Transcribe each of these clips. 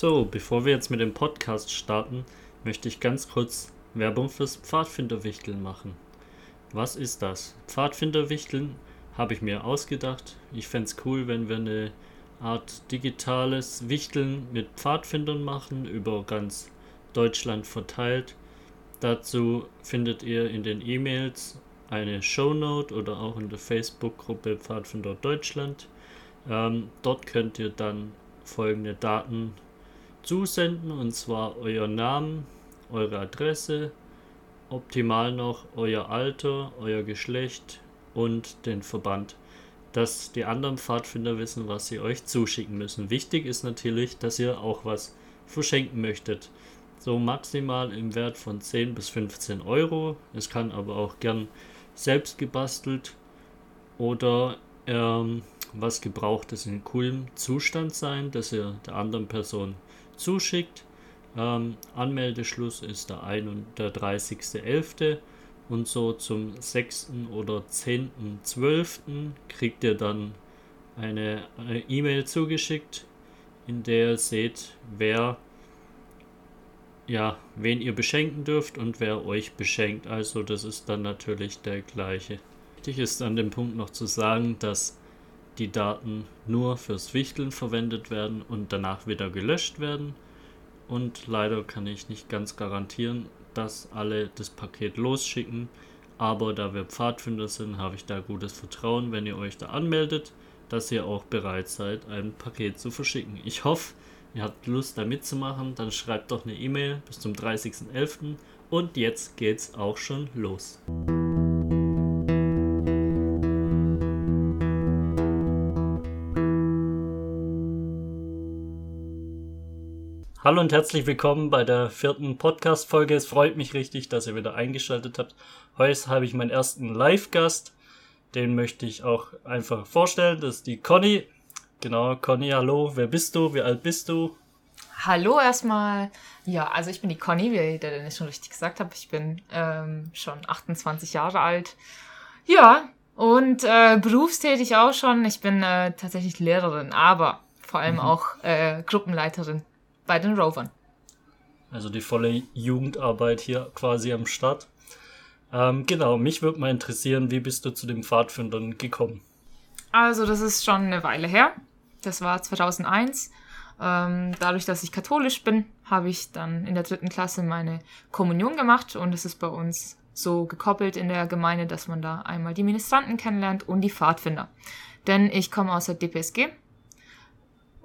So, bevor wir jetzt mit dem Podcast starten, möchte ich ganz kurz Werbung fürs Pfadfinderwichteln machen. Was ist das? Pfadfinderwichteln habe ich mir ausgedacht. Ich fände es cool, wenn wir eine Art digitales Wichteln mit Pfadfindern machen, über ganz Deutschland verteilt. Dazu findet ihr in den E-Mails eine Shownote oder auch in der Facebook-Gruppe Pfadfinder Deutschland. Ähm, dort könnt ihr dann folgende Daten zusenden und zwar euer Namen, eure Adresse, optimal noch euer Alter, euer Geschlecht und den Verband, dass die anderen Pfadfinder wissen, was sie euch zuschicken müssen. Wichtig ist natürlich, dass ihr auch was verschenken möchtet. So maximal im Wert von 10 bis 15 Euro. Es kann aber auch gern selbst gebastelt oder ähm, was gebrauchtes in coolem Zustand sein, dass ihr der anderen Person zuschickt. Ähm, Anmeldeschluss ist der 31.11. und so zum 6. oder 10.12. kriegt ihr dann eine E-Mail zugeschickt, in der ihr seht, wer ja, wen ihr beschenken dürft und wer euch beschenkt. Also das ist dann natürlich der gleiche. Wichtig ist an dem Punkt noch zu sagen, dass die Daten nur fürs Wichteln verwendet werden und danach wieder gelöscht werden und leider kann ich nicht ganz garantieren, dass alle das Paket losschicken. Aber da wir Pfadfinder sind, habe ich da gutes Vertrauen, wenn ihr euch da anmeldet, dass ihr auch bereit seid, ein Paket zu verschicken. Ich hoffe, ihr habt Lust da mitzumachen, dann schreibt doch eine E-Mail bis zum 30.11. Und jetzt geht's auch schon los. Hallo und herzlich willkommen bei der vierten Podcast-Folge. Es freut mich richtig, dass ihr wieder eingeschaltet habt. Heute habe ich meinen ersten Live-Gast. Den möchte ich auch einfach vorstellen. Das ist die Conny. Genau, Conny, hallo. Wer bist du? Wie alt bist du? Hallo erstmal. Ja, also ich bin die Conny, wie der Dennis schon richtig gesagt hat. Ich bin ähm, schon 28 Jahre alt. Ja, und äh, berufstätig auch schon. Ich bin äh, tatsächlich Lehrerin, aber vor allem mhm. auch äh, Gruppenleiterin bei den Rovern. Also die volle Jugendarbeit hier quasi am Start. Ähm, genau, mich würde mal interessieren, wie bist du zu den Pfadfindern gekommen? Also das ist schon eine Weile her. Das war 2001. Ähm, dadurch, dass ich katholisch bin, habe ich dann in der dritten Klasse meine Kommunion gemacht und es ist bei uns so gekoppelt in der Gemeinde, dass man da einmal die Ministranten kennenlernt und die Pfadfinder. Denn ich komme aus der DPSG,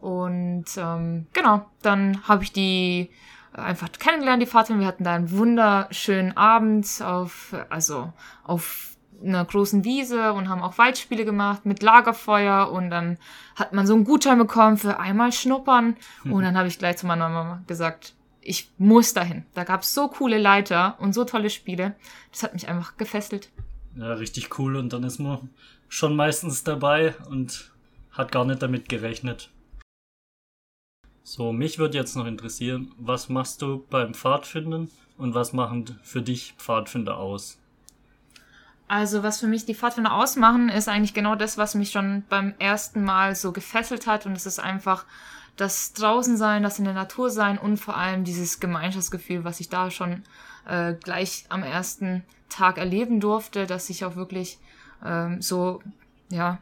und ähm, genau, dann habe ich die einfach kennengelernt, die Vater. Wir hatten da einen wunderschönen Abend auf, also auf einer großen Wiese und haben auch Waldspiele gemacht mit Lagerfeuer und dann hat man so einen Gutschein bekommen für einmal schnuppern mhm. und dann habe ich gleich zu meiner Mama gesagt, ich muss dahin. Da gab es so coole Leiter und so tolle Spiele. Das hat mich einfach gefesselt. Ja, richtig cool und dann ist man schon meistens dabei und hat gar nicht damit gerechnet. So, mich würde jetzt noch interessieren, was machst du beim Pfadfinden und was machen für dich Pfadfinder aus? Also, was für mich die Pfadfinder ausmachen, ist eigentlich genau das, was mich schon beim ersten Mal so gefesselt hat. Und es ist einfach das Draußensein, das in der Natur sein und vor allem dieses Gemeinschaftsgefühl, was ich da schon äh, gleich am ersten Tag erleben durfte, dass ich auch wirklich ähm, so, ja,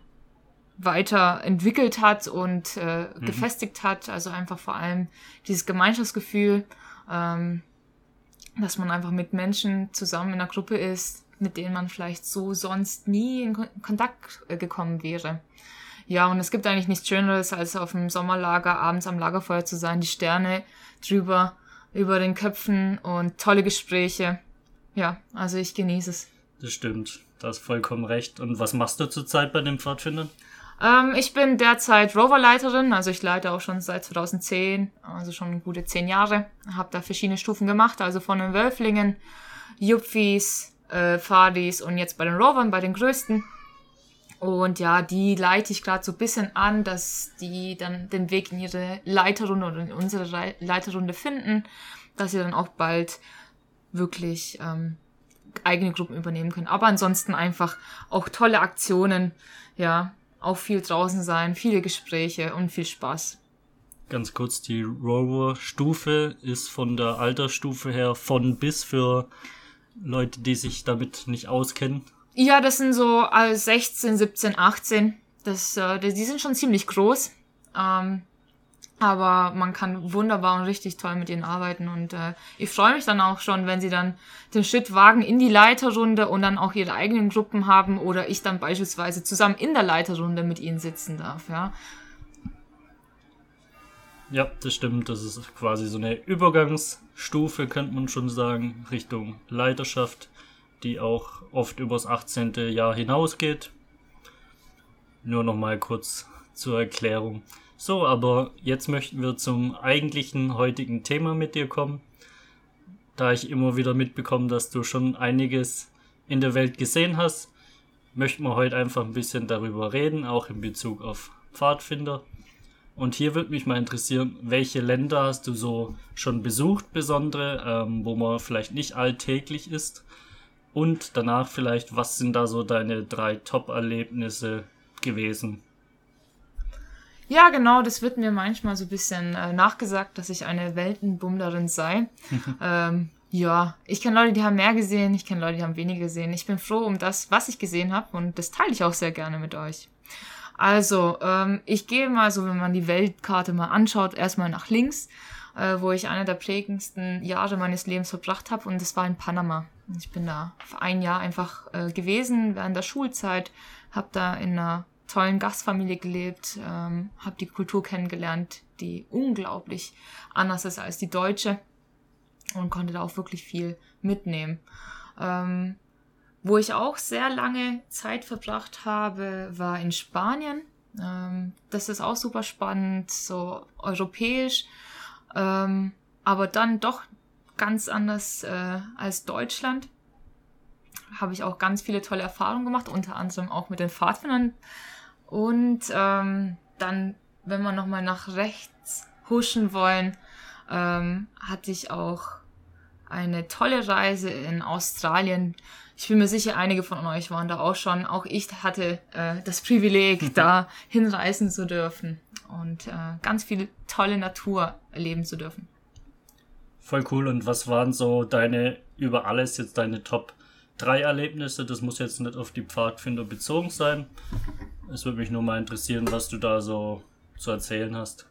weiterentwickelt hat und äh, mhm. gefestigt hat. Also einfach vor allem dieses Gemeinschaftsgefühl, ähm, dass man einfach mit Menschen zusammen in einer Gruppe ist, mit denen man vielleicht so sonst nie in Kontakt äh, gekommen wäre. Ja, und es gibt eigentlich nichts Schöneres, als auf dem Sommerlager abends am Lagerfeuer zu sein, die Sterne drüber, über den Köpfen und tolle Gespräche. Ja, also ich genieße es. Das stimmt, da hast vollkommen recht. Und was machst du zurzeit bei den Pfadfindern? Ähm, ich bin derzeit Roverleiterin, also ich leite auch schon seit 2010, also schon gute zehn Jahre. Habe da verschiedene Stufen gemacht, also von den Wölflingen, Jupfis, äh, Fadis und jetzt bei den Rovern, bei den größten. Und ja, die leite ich gerade so ein bisschen an, dass die dann den Weg in ihre Leiterrunde oder in unsere Leiterrunde finden, dass sie dann auch bald wirklich ähm, eigene Gruppen übernehmen können. Aber ansonsten einfach auch tolle Aktionen, ja, auch viel draußen sein, viele Gespräche und viel Spaß. ganz kurz, die Rover-Stufe ist von der Altersstufe her von bis für Leute, die sich damit nicht auskennen. Ja, das sind so 16, 17, 18. Das, äh, die sind schon ziemlich groß. Ähm, aber man kann wunderbar und richtig toll mit ihnen arbeiten. Und äh, ich freue mich dann auch schon, wenn sie dann den Schritt wagen in die Leiterrunde und dann auch ihre eigenen Gruppen haben oder ich dann beispielsweise zusammen in der Leiterrunde mit ihnen sitzen darf. Ja, ja das stimmt. Das ist quasi so eine Übergangsstufe, könnte man schon sagen, Richtung Leiterschaft, die auch oft übers 18. Jahr hinausgeht. Nur noch mal kurz zur Erklärung. So, aber jetzt möchten wir zum eigentlichen heutigen Thema mit dir kommen. Da ich immer wieder mitbekomme, dass du schon einiges in der Welt gesehen hast, möchten wir heute einfach ein bisschen darüber reden, auch in Bezug auf Pfadfinder. Und hier würde mich mal interessieren, welche Länder hast du so schon besucht, besondere, ähm, wo man vielleicht nicht alltäglich ist? Und danach vielleicht, was sind da so deine drei Top-Erlebnisse gewesen? Ja, genau, das wird mir manchmal so ein bisschen äh, nachgesagt, dass ich eine Weltenbummlerin sei. ähm, ja, ich kenne Leute, die haben mehr gesehen, ich kenne Leute, die haben weniger gesehen. Ich bin froh um das, was ich gesehen habe und das teile ich auch sehr gerne mit euch. Also, ähm, ich gehe mal so, wenn man die Weltkarte mal anschaut, erstmal nach links, äh, wo ich eine der prägendsten Jahre meines Lebens verbracht habe und das war in Panama. Ich bin da für ein Jahr einfach äh, gewesen während der Schulzeit, habe da in einer tollen Gastfamilie gelebt, ähm, habe die Kultur kennengelernt, die unglaublich anders ist als die deutsche und konnte da auch wirklich viel mitnehmen. Ähm, wo ich auch sehr lange Zeit verbracht habe, war in Spanien. Ähm, das ist auch super spannend, so europäisch, ähm, aber dann doch ganz anders äh, als Deutschland. Habe ich auch ganz viele tolle Erfahrungen gemacht, unter anderem auch mit den Pfadfindern und ähm, dann, wenn wir nochmal nach rechts huschen wollen, ähm, hatte ich auch eine tolle Reise in Australien. Ich bin mir sicher, einige von euch waren da auch schon. Auch ich hatte äh, das Privileg, da hinreisen zu dürfen und äh, ganz viel tolle Natur erleben zu dürfen. Voll cool. Und was waren so deine, über alles jetzt deine Top drei Erlebnisse? Das muss jetzt nicht auf die Pfadfinder bezogen sein. Es würde mich nur mal interessieren, was du da so zu erzählen hast.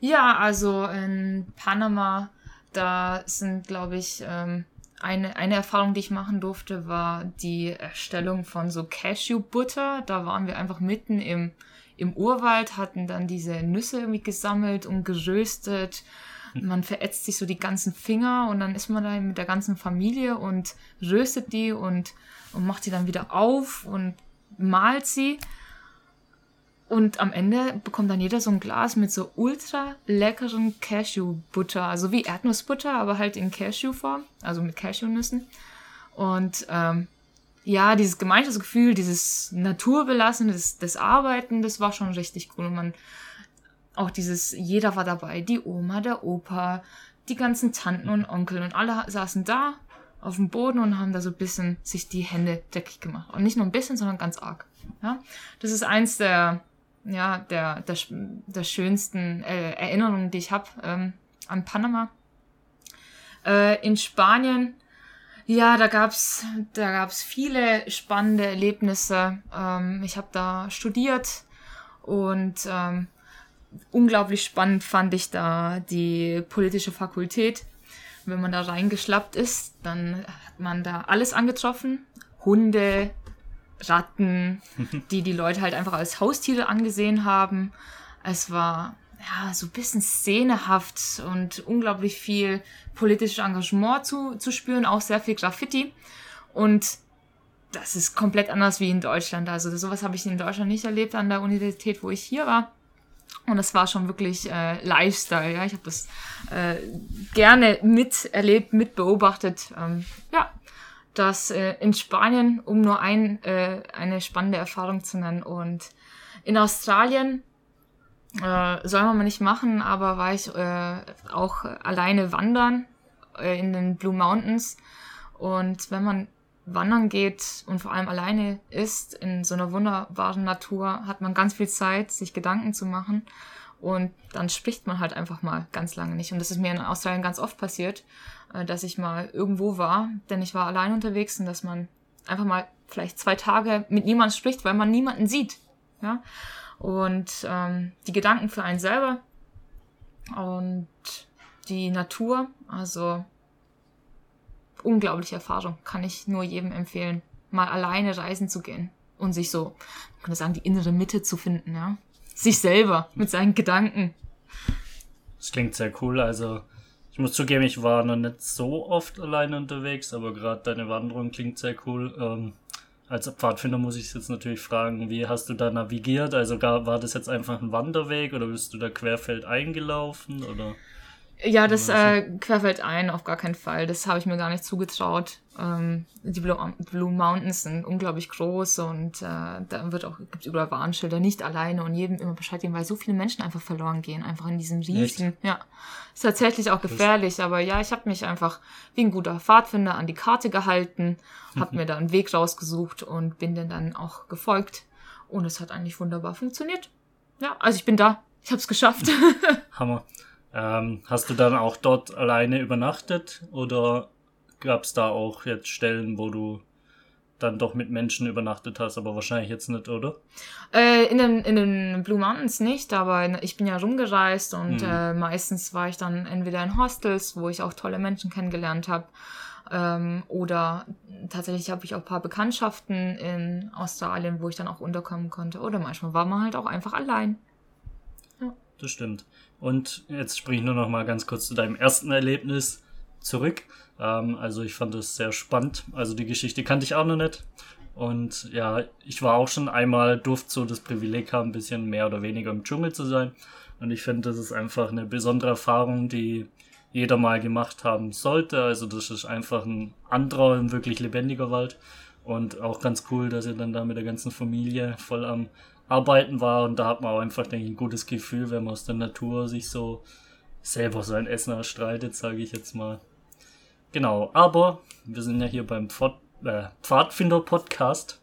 Ja, also in Panama, da sind, glaube ich, ähm, eine, eine Erfahrung, die ich machen durfte, war die Erstellung von so Cashew-Butter. Da waren wir einfach mitten im, im Urwald, hatten dann diese Nüsse irgendwie gesammelt und geröstet. Man verätzt sich so die ganzen Finger und dann ist man da mit der ganzen Familie und röstet die und, und macht die dann wieder auf und malt sie. Und am Ende bekommt dann jeder so ein Glas mit so ultra leckeren Cashew-Butter. Also wie Erdnussbutter, aber halt in Cashew-Form. Also mit Cashewnüssen. Und ähm, ja, dieses Gemeinschaftsgefühl, dieses Naturbelassen, das, das Arbeiten, das war schon richtig cool. Und man, auch dieses, jeder war dabei. Die Oma, der Opa, die ganzen Tanten und Onkel und alle saßen da auf dem Boden und haben da so ein bisschen sich die Hände dreckig gemacht. Und nicht nur ein bisschen, sondern ganz arg. Ja? Das ist eins der, ja, der, der, der schönsten äh, Erinnerungen, die ich habe ähm, an Panama. Äh, in Spanien, ja, da gab's da gab's viele spannende Erlebnisse. Ähm, ich habe da studiert und ähm, unglaublich spannend fand ich da die politische Fakultät wenn man da reingeschlappt ist, dann hat man da alles angetroffen. Hunde, Ratten, die die Leute halt einfach als Haustiere angesehen haben. Es war ja so ein bisschen szenehaft und unglaublich viel politisches Engagement zu, zu spüren, auch sehr viel Graffiti. Und das ist komplett anders wie in Deutschland. Also sowas habe ich in Deutschland nicht erlebt an der Universität, wo ich hier war. Und das war schon wirklich äh, Lifestyle, ja. Ich habe das äh, gerne miterlebt, mitbeobachtet. Ähm, ja, das äh, in Spanien, um nur ein, äh, eine spannende Erfahrung zu nennen. Und in Australien äh, soll man mal nicht machen, aber war ich äh, auch alleine wandern äh, in den Blue Mountains. Und wenn man wandern geht und vor allem alleine ist in so einer wunderbaren Natur, hat man ganz viel Zeit, sich Gedanken zu machen. Und dann spricht man halt einfach mal ganz lange nicht. Und das ist mir in Australien ganz oft passiert, äh, dass ich mal irgendwo war, denn ich war allein unterwegs und dass man einfach mal vielleicht zwei Tage mit niemandem spricht, weil man niemanden sieht. Ja? Und ähm, die Gedanken für einen selber und die Natur, also unglaubliche Erfahrung, kann ich nur jedem empfehlen, mal alleine reisen zu gehen und sich so, man könnte sagen, die innere Mitte zu finden, ja. Sich selber mit seinen Gedanken. Das klingt sehr cool. Also, ich muss zugeben, ich war noch nicht so oft alleine unterwegs, aber gerade deine Wanderung klingt sehr cool. Ähm, als Pfadfinder muss ich jetzt natürlich fragen, wie hast du da navigiert? Also war das jetzt einfach ein Wanderweg oder bist du da querfeld eingelaufen oder? Ja, das äh, querfällt ein, auf gar keinen Fall. Das habe ich mir gar nicht zugetraut. Ähm, die Blue, Blue, Mountains sind unglaublich groß und äh, da wird auch, gibt überall Warnschilder, nicht alleine und jedem immer Bescheid geben, weil so viele Menschen einfach verloren gehen, einfach in diesem riesigen, Echt? ja. Ist tatsächlich auch gefährlich, aber ja, ich habe mich einfach wie ein guter Pfadfinder an die Karte gehalten, habe mir da einen Weg rausgesucht und bin den dann auch gefolgt und es hat eigentlich wunderbar funktioniert. Ja, also ich bin da. Ich habe es geschafft. Hammer. Ähm, hast du dann auch dort alleine übernachtet oder gab es da auch jetzt Stellen, wo du dann doch mit Menschen übernachtet hast, aber wahrscheinlich jetzt nicht, oder? Äh, in, den, in den Blue Mountains nicht, aber ich bin ja rumgereist und mhm. äh, meistens war ich dann entweder in Hostels, wo ich auch tolle Menschen kennengelernt habe, ähm, oder tatsächlich habe ich auch ein paar Bekanntschaften in Australien, wo ich dann auch unterkommen konnte. Oder manchmal war man halt auch einfach allein. Ja. Das stimmt. Und jetzt springe ich nur noch mal ganz kurz zu deinem ersten Erlebnis zurück. Ähm, also ich fand es sehr spannend. Also die Geschichte kannte ich auch noch nicht. Und ja, ich war auch schon einmal, durfte so das Privileg haben, ein bisschen mehr oder weniger im Dschungel zu sein. Und ich finde, das ist einfach eine besondere Erfahrung, die jeder mal gemacht haben sollte. Also das ist einfach ein anderer und wirklich lebendiger Wald. Und auch ganz cool, dass ihr dann da mit der ganzen Familie voll am Arbeiten war und da hat man auch einfach, denke ich, ein gutes Gefühl, wenn man aus der Natur sich so selber sein Essen erstreitet, sage ich jetzt mal. Genau, aber wir sind ja hier beim äh, Pfadfinder-Podcast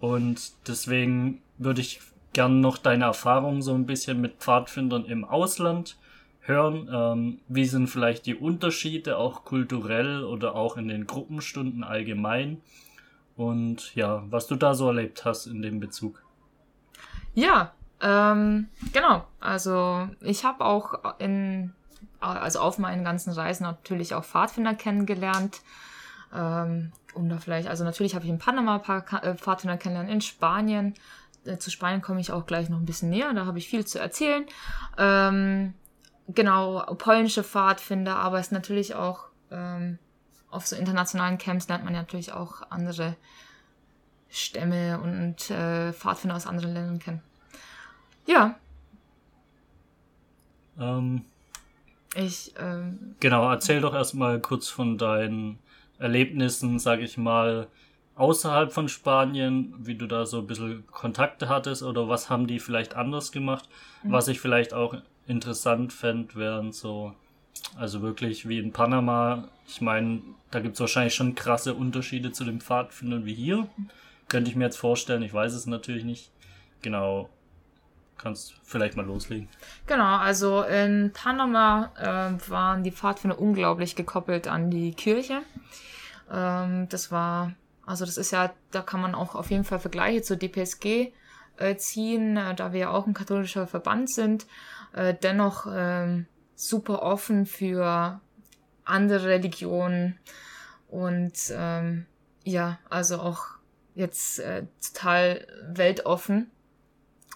und deswegen würde ich gerne noch deine Erfahrungen so ein bisschen mit Pfadfindern im Ausland hören. Ähm, wie sind vielleicht die Unterschiede auch kulturell oder auch in den Gruppenstunden allgemein? Und ja, was du da so erlebt hast in dem Bezug. Ja, ähm, genau. Also ich habe auch in, also auf meinen ganzen Reisen natürlich auch Pfadfinder kennengelernt. Ähm, um da vielleicht, also natürlich habe ich in Panama ein paar äh, Pfadfinder kennengelernt, in Spanien. Äh, zu Spanien komme ich auch gleich noch ein bisschen näher, da habe ich viel zu erzählen. Ähm, genau, polnische Pfadfinder, aber es natürlich auch ähm, auf so internationalen Camps lernt man natürlich auch andere Stämme und äh, Pfadfinder aus anderen Ländern kennen. Ja. Ähm, ich. Ähm, genau, erzähl doch erstmal kurz von deinen Erlebnissen, sag ich mal, außerhalb von Spanien, wie du da so ein bisschen Kontakte hattest oder was haben die vielleicht anders gemacht. Mhm. Was ich vielleicht auch interessant fände, wären so, also wirklich wie in Panama. Ich meine, da gibt es wahrscheinlich schon krasse Unterschiede zu den Pfadfindern wie hier. Könnte ich mir jetzt vorstellen, ich weiß es natürlich nicht. Genau kannst vielleicht mal loslegen. Genau, also in Panama äh, waren die Pfadfinder unglaublich gekoppelt an die Kirche. Ähm, das war, also das ist ja, da kann man auch auf jeden Fall Vergleiche zur DPSG äh, ziehen, äh, da wir ja auch ein katholischer Verband sind. Äh, dennoch ähm, super offen für andere Religionen und ähm, ja, also auch jetzt äh, total weltoffen.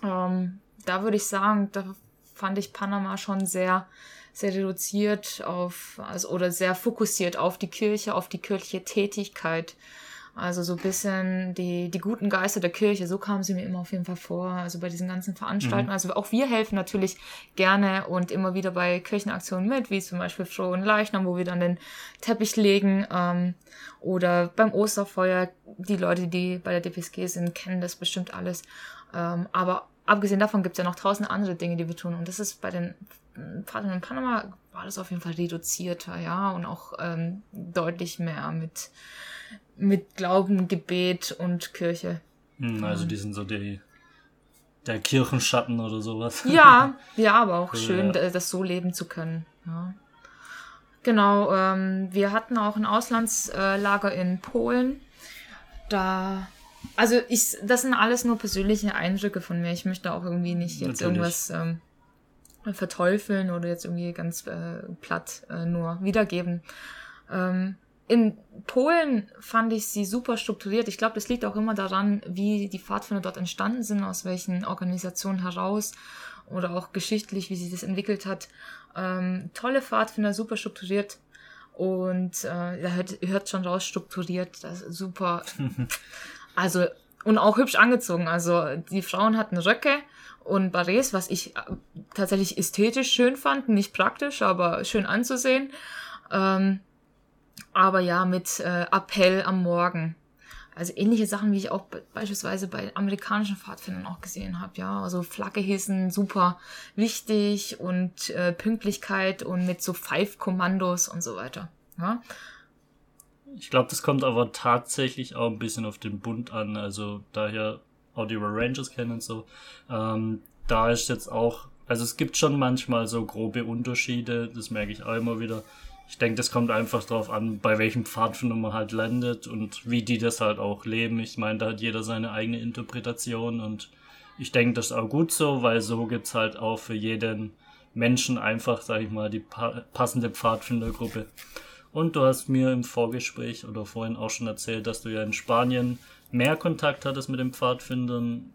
Ähm, da würde ich sagen, da fand ich Panama schon sehr, sehr reduziert auf, also, oder sehr fokussiert auf die Kirche, auf die kirchliche Tätigkeit. Also so ein bisschen die, die guten Geister der Kirche, so kamen sie mir immer auf jeden Fall vor. Also bei diesen ganzen Veranstaltungen. Mhm. Also auch wir helfen natürlich gerne und immer wieder bei Kirchenaktionen mit, wie zum Beispiel Frohen Leichnam, wo wir dann den Teppich legen. Ähm, oder beim Osterfeuer. Die Leute, die bei der DPSG sind, kennen das bestimmt alles. Ähm, aber abgesehen davon gibt es ja noch tausend andere Dinge, die wir tun. Und das ist bei den Partnern in Panama war das auf jeden Fall reduzierter, ja, und auch ähm, deutlich mehr mit, mit Glauben, Gebet und Kirche. Hm, also die sind so die, der Kirchenschatten oder sowas. Ja, ja, aber auch schön, das so leben zu können. Ja. Genau, ähm, wir hatten auch ein Auslandslager in Polen. Da, also ich, das sind alles nur persönliche Eindrücke von mir. Ich möchte auch irgendwie nicht jetzt Natürlich. irgendwas ähm, verteufeln oder jetzt irgendwie ganz äh, platt äh, nur wiedergeben. Ähm, in Polen fand ich sie super strukturiert. Ich glaube, das liegt auch immer daran, wie die Pfadfinder dort entstanden sind, aus welchen Organisationen heraus oder auch geschichtlich, wie sich das entwickelt hat. Ähm, tolle Pfadfinder, super strukturiert. Und äh, da hört, hört schon raus, strukturiert, das ist super. also, und auch hübsch angezogen. Also, die Frauen hatten Röcke und Barets, was ich äh, tatsächlich ästhetisch schön fand, nicht praktisch, aber schön anzusehen. Ähm, aber ja, mit äh, Appell am Morgen. Also ähnliche Sachen, wie ich auch be beispielsweise bei amerikanischen Pfadfindern auch gesehen habe. Ja, also Flagge hissen, super wichtig und äh, Pünktlichkeit und mit so Five-Kommandos und so weiter. Ja, Ich glaube, das kommt aber tatsächlich auch ein bisschen auf den Bund an. Also daher auch die Rangers kennen und so. Ähm, da ist jetzt auch, also es gibt schon manchmal so grobe Unterschiede, das merke ich auch immer wieder. Ich denke, das kommt einfach darauf an, bei welchem Pfadfinder man halt landet und wie die das halt auch leben. Ich meine, da hat jeder seine eigene Interpretation und ich denke, das ist auch gut so, weil so gibt's halt auch für jeden Menschen einfach, sag ich mal, die pa passende Pfadfindergruppe. Und du hast mir im Vorgespräch oder vorhin auch schon erzählt, dass du ja in Spanien mehr Kontakt hattest mit den Pfadfindern.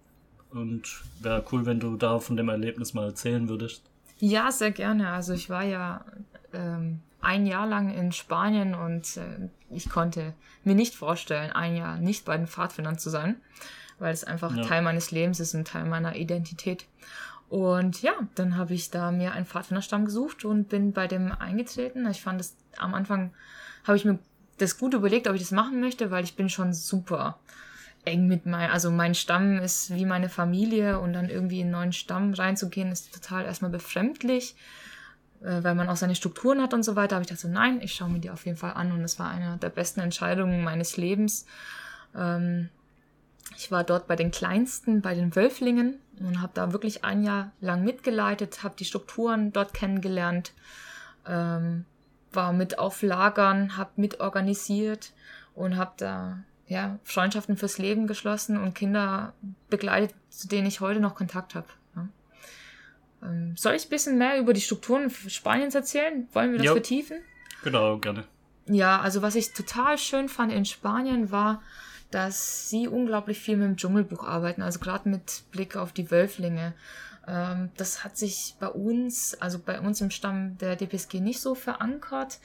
Und wäre cool, wenn du da von dem Erlebnis mal erzählen würdest. ja sehr gerne. Also ich war ja ähm, ein Jahr lang in Spanien und äh, ich konnte mir nicht vorstellen, ein Jahr nicht bei den Pfadfindern zu sein, weil es einfach Ja. Teil meines Lebens ist und Teil meiner Identität. Und ja, dann habe ich da mir einen Pfadfinderstamm gesucht und bin bei dem eingetreten. Ich fand es am Anfang, habe ich mir das gut überlegt, ob ich das machen möchte, weil ich bin schon super eng mit mein, also mein Stamm ist wie meine Familie und dann irgendwie in einen neuen Stamm reinzugehen, ist total erstmal befremdlich, äh, weil man auch seine Strukturen hat und so weiter. Aber ich dachte so, nein, ich schaue mir die auf jeden Fall an und es war eine der besten Entscheidungen meines Lebens. Ähm, ich war dort bei den Kleinsten, bei den Wölflingen und habe da wirklich ein Jahr lang mitgeleitet, habe die Strukturen dort kennengelernt, ähm, war mit auf Lagern, habe mit organisiert und habe da ja, Freundschaften fürs Leben geschlossen und Kinder begleitet, zu denen ich heute noch Kontakt habe. Ähm, soll ich ein bisschen mehr über die Strukturen Spaniens erzählen? Wollen wir das Jo. vertiefen? Genau, gerne. Ja, also was ich total schön fand in Spanien war, dass sie unglaublich viel mit dem Dschungelbuch arbeiten, also gerade mit Blick auf die Wölflinge. Ähm, das hat sich bei uns, also bei uns im Stamm der DPSG nicht so verankert.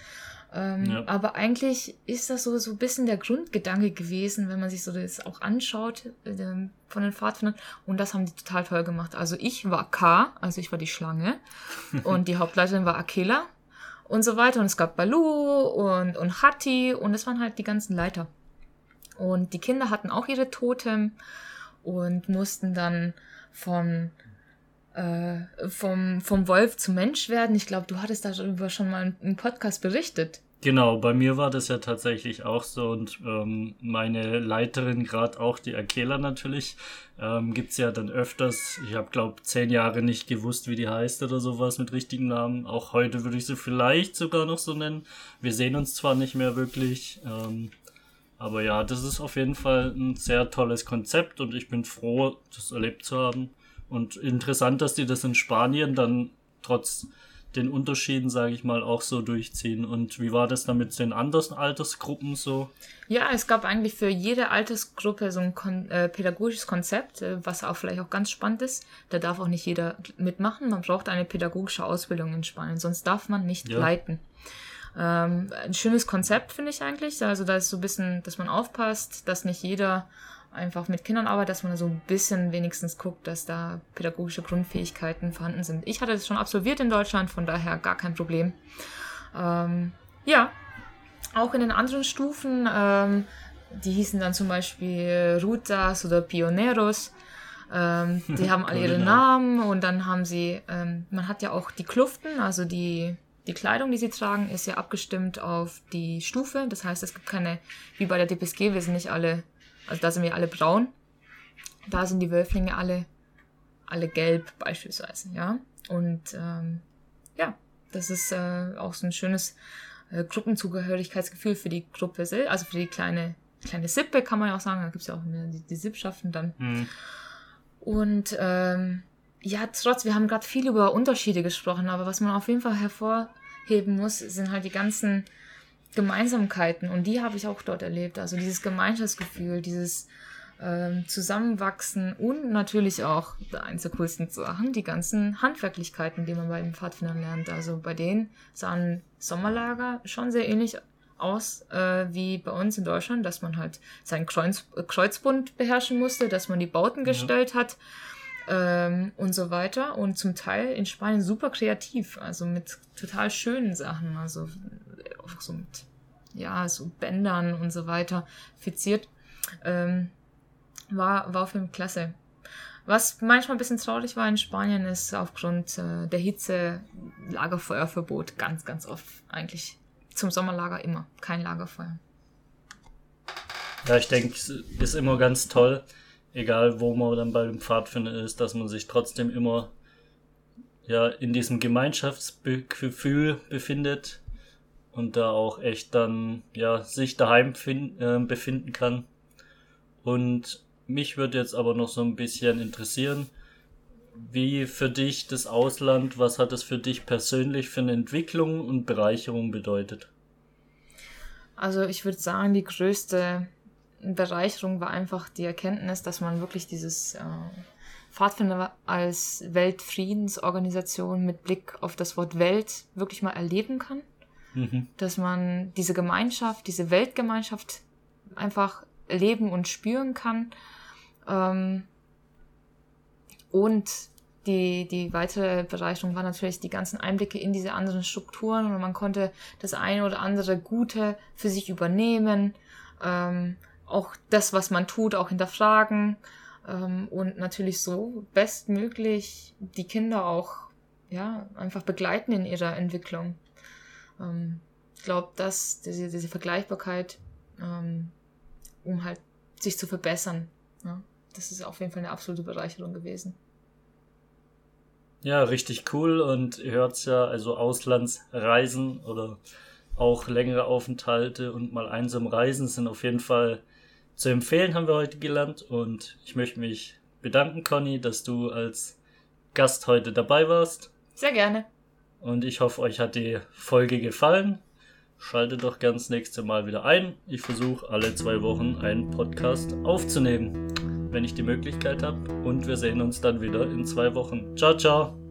Ähm, Ja. Aber eigentlich ist das so, so ein bisschen der Grundgedanke gewesen, wenn man sich so das auch anschaut ähm, von den Pfadfindern. Und das haben die total toll gemacht. Also ich war K, also ich war die Schlange. und die Hauptleiterin war Akela und so weiter. Und es gab Balu und, und Hatti und das waren halt die ganzen Leiter. Und die Kinder hatten auch ihre Totem und mussten dann von äh, vom, vom Wolf zum Mensch werden. Ich glaube, du hattest darüber schon mal im Podcast berichtet. Genau, bei mir war das ja tatsächlich auch so und ähm, meine Leiterin, gerade auch die Akela natürlich, ähm, gibt's ja dann öfters. Ich habe, glaube zehn Jahre nicht gewusst, wie die heißt oder sowas mit richtigen Namen. Auch heute würde ich sie vielleicht sogar noch so nennen. Wir sehen uns zwar nicht mehr wirklich, ähm, aber ja, das ist auf jeden Fall ein sehr tolles Konzept und ich bin froh, das erlebt zu haben. Und interessant, dass die das in Spanien dann trotz den Unterschieden, sage ich mal, auch so durchziehen. Und wie war das dann mit den anderen Altersgruppen so? Ja, es gab eigentlich für jede Altersgruppe so ein kon äh, pädagogisches Konzept, äh, was auch vielleicht auch ganz spannend ist. Da darf auch nicht jeder mitmachen. Man braucht eine pädagogische Ausbildung in Spanien, sonst darf man nicht Ja. leiten. Ähm, ein schönes Konzept finde ich eigentlich. Also da ist so ein bisschen, dass man aufpasst, dass nicht jeder einfach mit Kindern arbeitet, dass man so ein bisschen wenigstens guckt, dass da pädagogische Grundfähigkeiten vorhanden sind. Ich hatte das schon absolviert in Deutschland, von daher gar kein Problem. Ähm, ja, auch in den anderen Stufen, ähm, die hießen dann zum Beispiel Rutas oder Pioneros. Ähm, die haben alle ihre Namen. Namen und dann haben sie, ähm, man hat ja auch die Kluften, also die, die Kleidung, die sie tragen, ist ja abgestimmt auf die Stufe. Das heißt, es gibt keine, wie bei der DPSG, wir sind nicht alle, also da sind wir alle braun. Da sind die Wölflinge alle alle gelb beispielsweise, ja. Und ähm, ja, das ist äh, auch so ein schönes äh, Gruppenzugehörigkeitsgefühl für die Gruppe, also für die kleine, kleine Sippe, kann man ja auch sagen. Da gibt's ja auch die, die Sippschaften dann. Mhm. Und ähm, ja, trotz, wir haben gerade viel über Unterschiede gesprochen, aber was man auf jeden Fall hervorheben muss, sind halt die ganzen Gemeinsamkeiten und die habe ich auch dort erlebt. Also dieses Gemeinschaftsgefühl, dieses ähm, Zusammenwachsen und natürlich auch eins der coolsten Sachen, die ganzen Handwerklichkeiten, die man bei den Pfadfindern lernt. Also bei denen sahen Sommerlager schon sehr ähnlich aus äh, wie bei uns in Deutschland, dass man halt seinen Kreuz, äh, Kreuzbund beherrschen musste, dass man die Bauten ja. gestellt hat ähm, und so weiter. Und zum Teil in Spanien super kreativ, also mit total schönen Sachen, also auch so mit, ja, so Bändern und so weiter fiziert. Ähm, war, war auf jeden Fall klasse. Was manchmal ein bisschen traurig war in Spanien, ist aufgrund äh, der Hitze Lagerfeuerverbot. Ganz, ganz oft eigentlich. Zum Sommerlager immer. Kein Lagerfeuer. Ja, ich denke, es ist immer ganz toll, egal wo man dann bei dem Pfadfinder ist, dass man sich trotzdem immer ja in diesem Gemeinschaftsgefühl befindet und da auch echt dann ja sich daheim find, äh, befinden kann. Und mich würde jetzt aber noch so ein bisschen interessieren, wie für dich das Ausland, was hat es für dich persönlich für eine Entwicklung und Bereicherung bedeutet? Also ich würde sagen, die größte Bereicherung war einfach die Erkenntnis, dass man wirklich dieses äh, Pfadfinder als Weltfriedensorganisation mit Blick auf das Wort Welt wirklich mal erleben kann. Mhm. Dass man diese Gemeinschaft, diese Weltgemeinschaft einfach leben und spüren kann. Ähm, und die, die weitere Bereicherung war natürlich die ganzen Einblicke in diese anderen Strukturen und man konnte das eine oder andere Gute für sich übernehmen. Ähm, auch das, was man tut, auch hinterfragen ähm, und natürlich so bestmöglich die Kinder auch ja einfach begleiten in ihrer Entwicklung. Ähm, ich glaube, dass diese, diese Vergleichbarkeit, ähm, um halt sich zu verbessern, ja, das ist auf jeden Fall eine absolute Bereicherung gewesen. Ja, richtig cool und ihr hört's ja, also Auslandsreisen oder auch längere Aufenthalte und mal einsam reisen sind auf jeden Fall zu empfehlen, haben wir heute gelernt. Und ich möchte mich bedanken, Conny, dass du als Gast heute dabei warst. Sehr gerne. Und ich hoffe, euch hat die Folge gefallen. Schaltet doch ganz nächste Mal wieder ein. Ich versuche alle zwei Wochen einen Podcast aufzunehmen, wenn ich die Möglichkeit habe. Und wir sehen uns dann wieder in zwei Wochen. Ciao, ciao.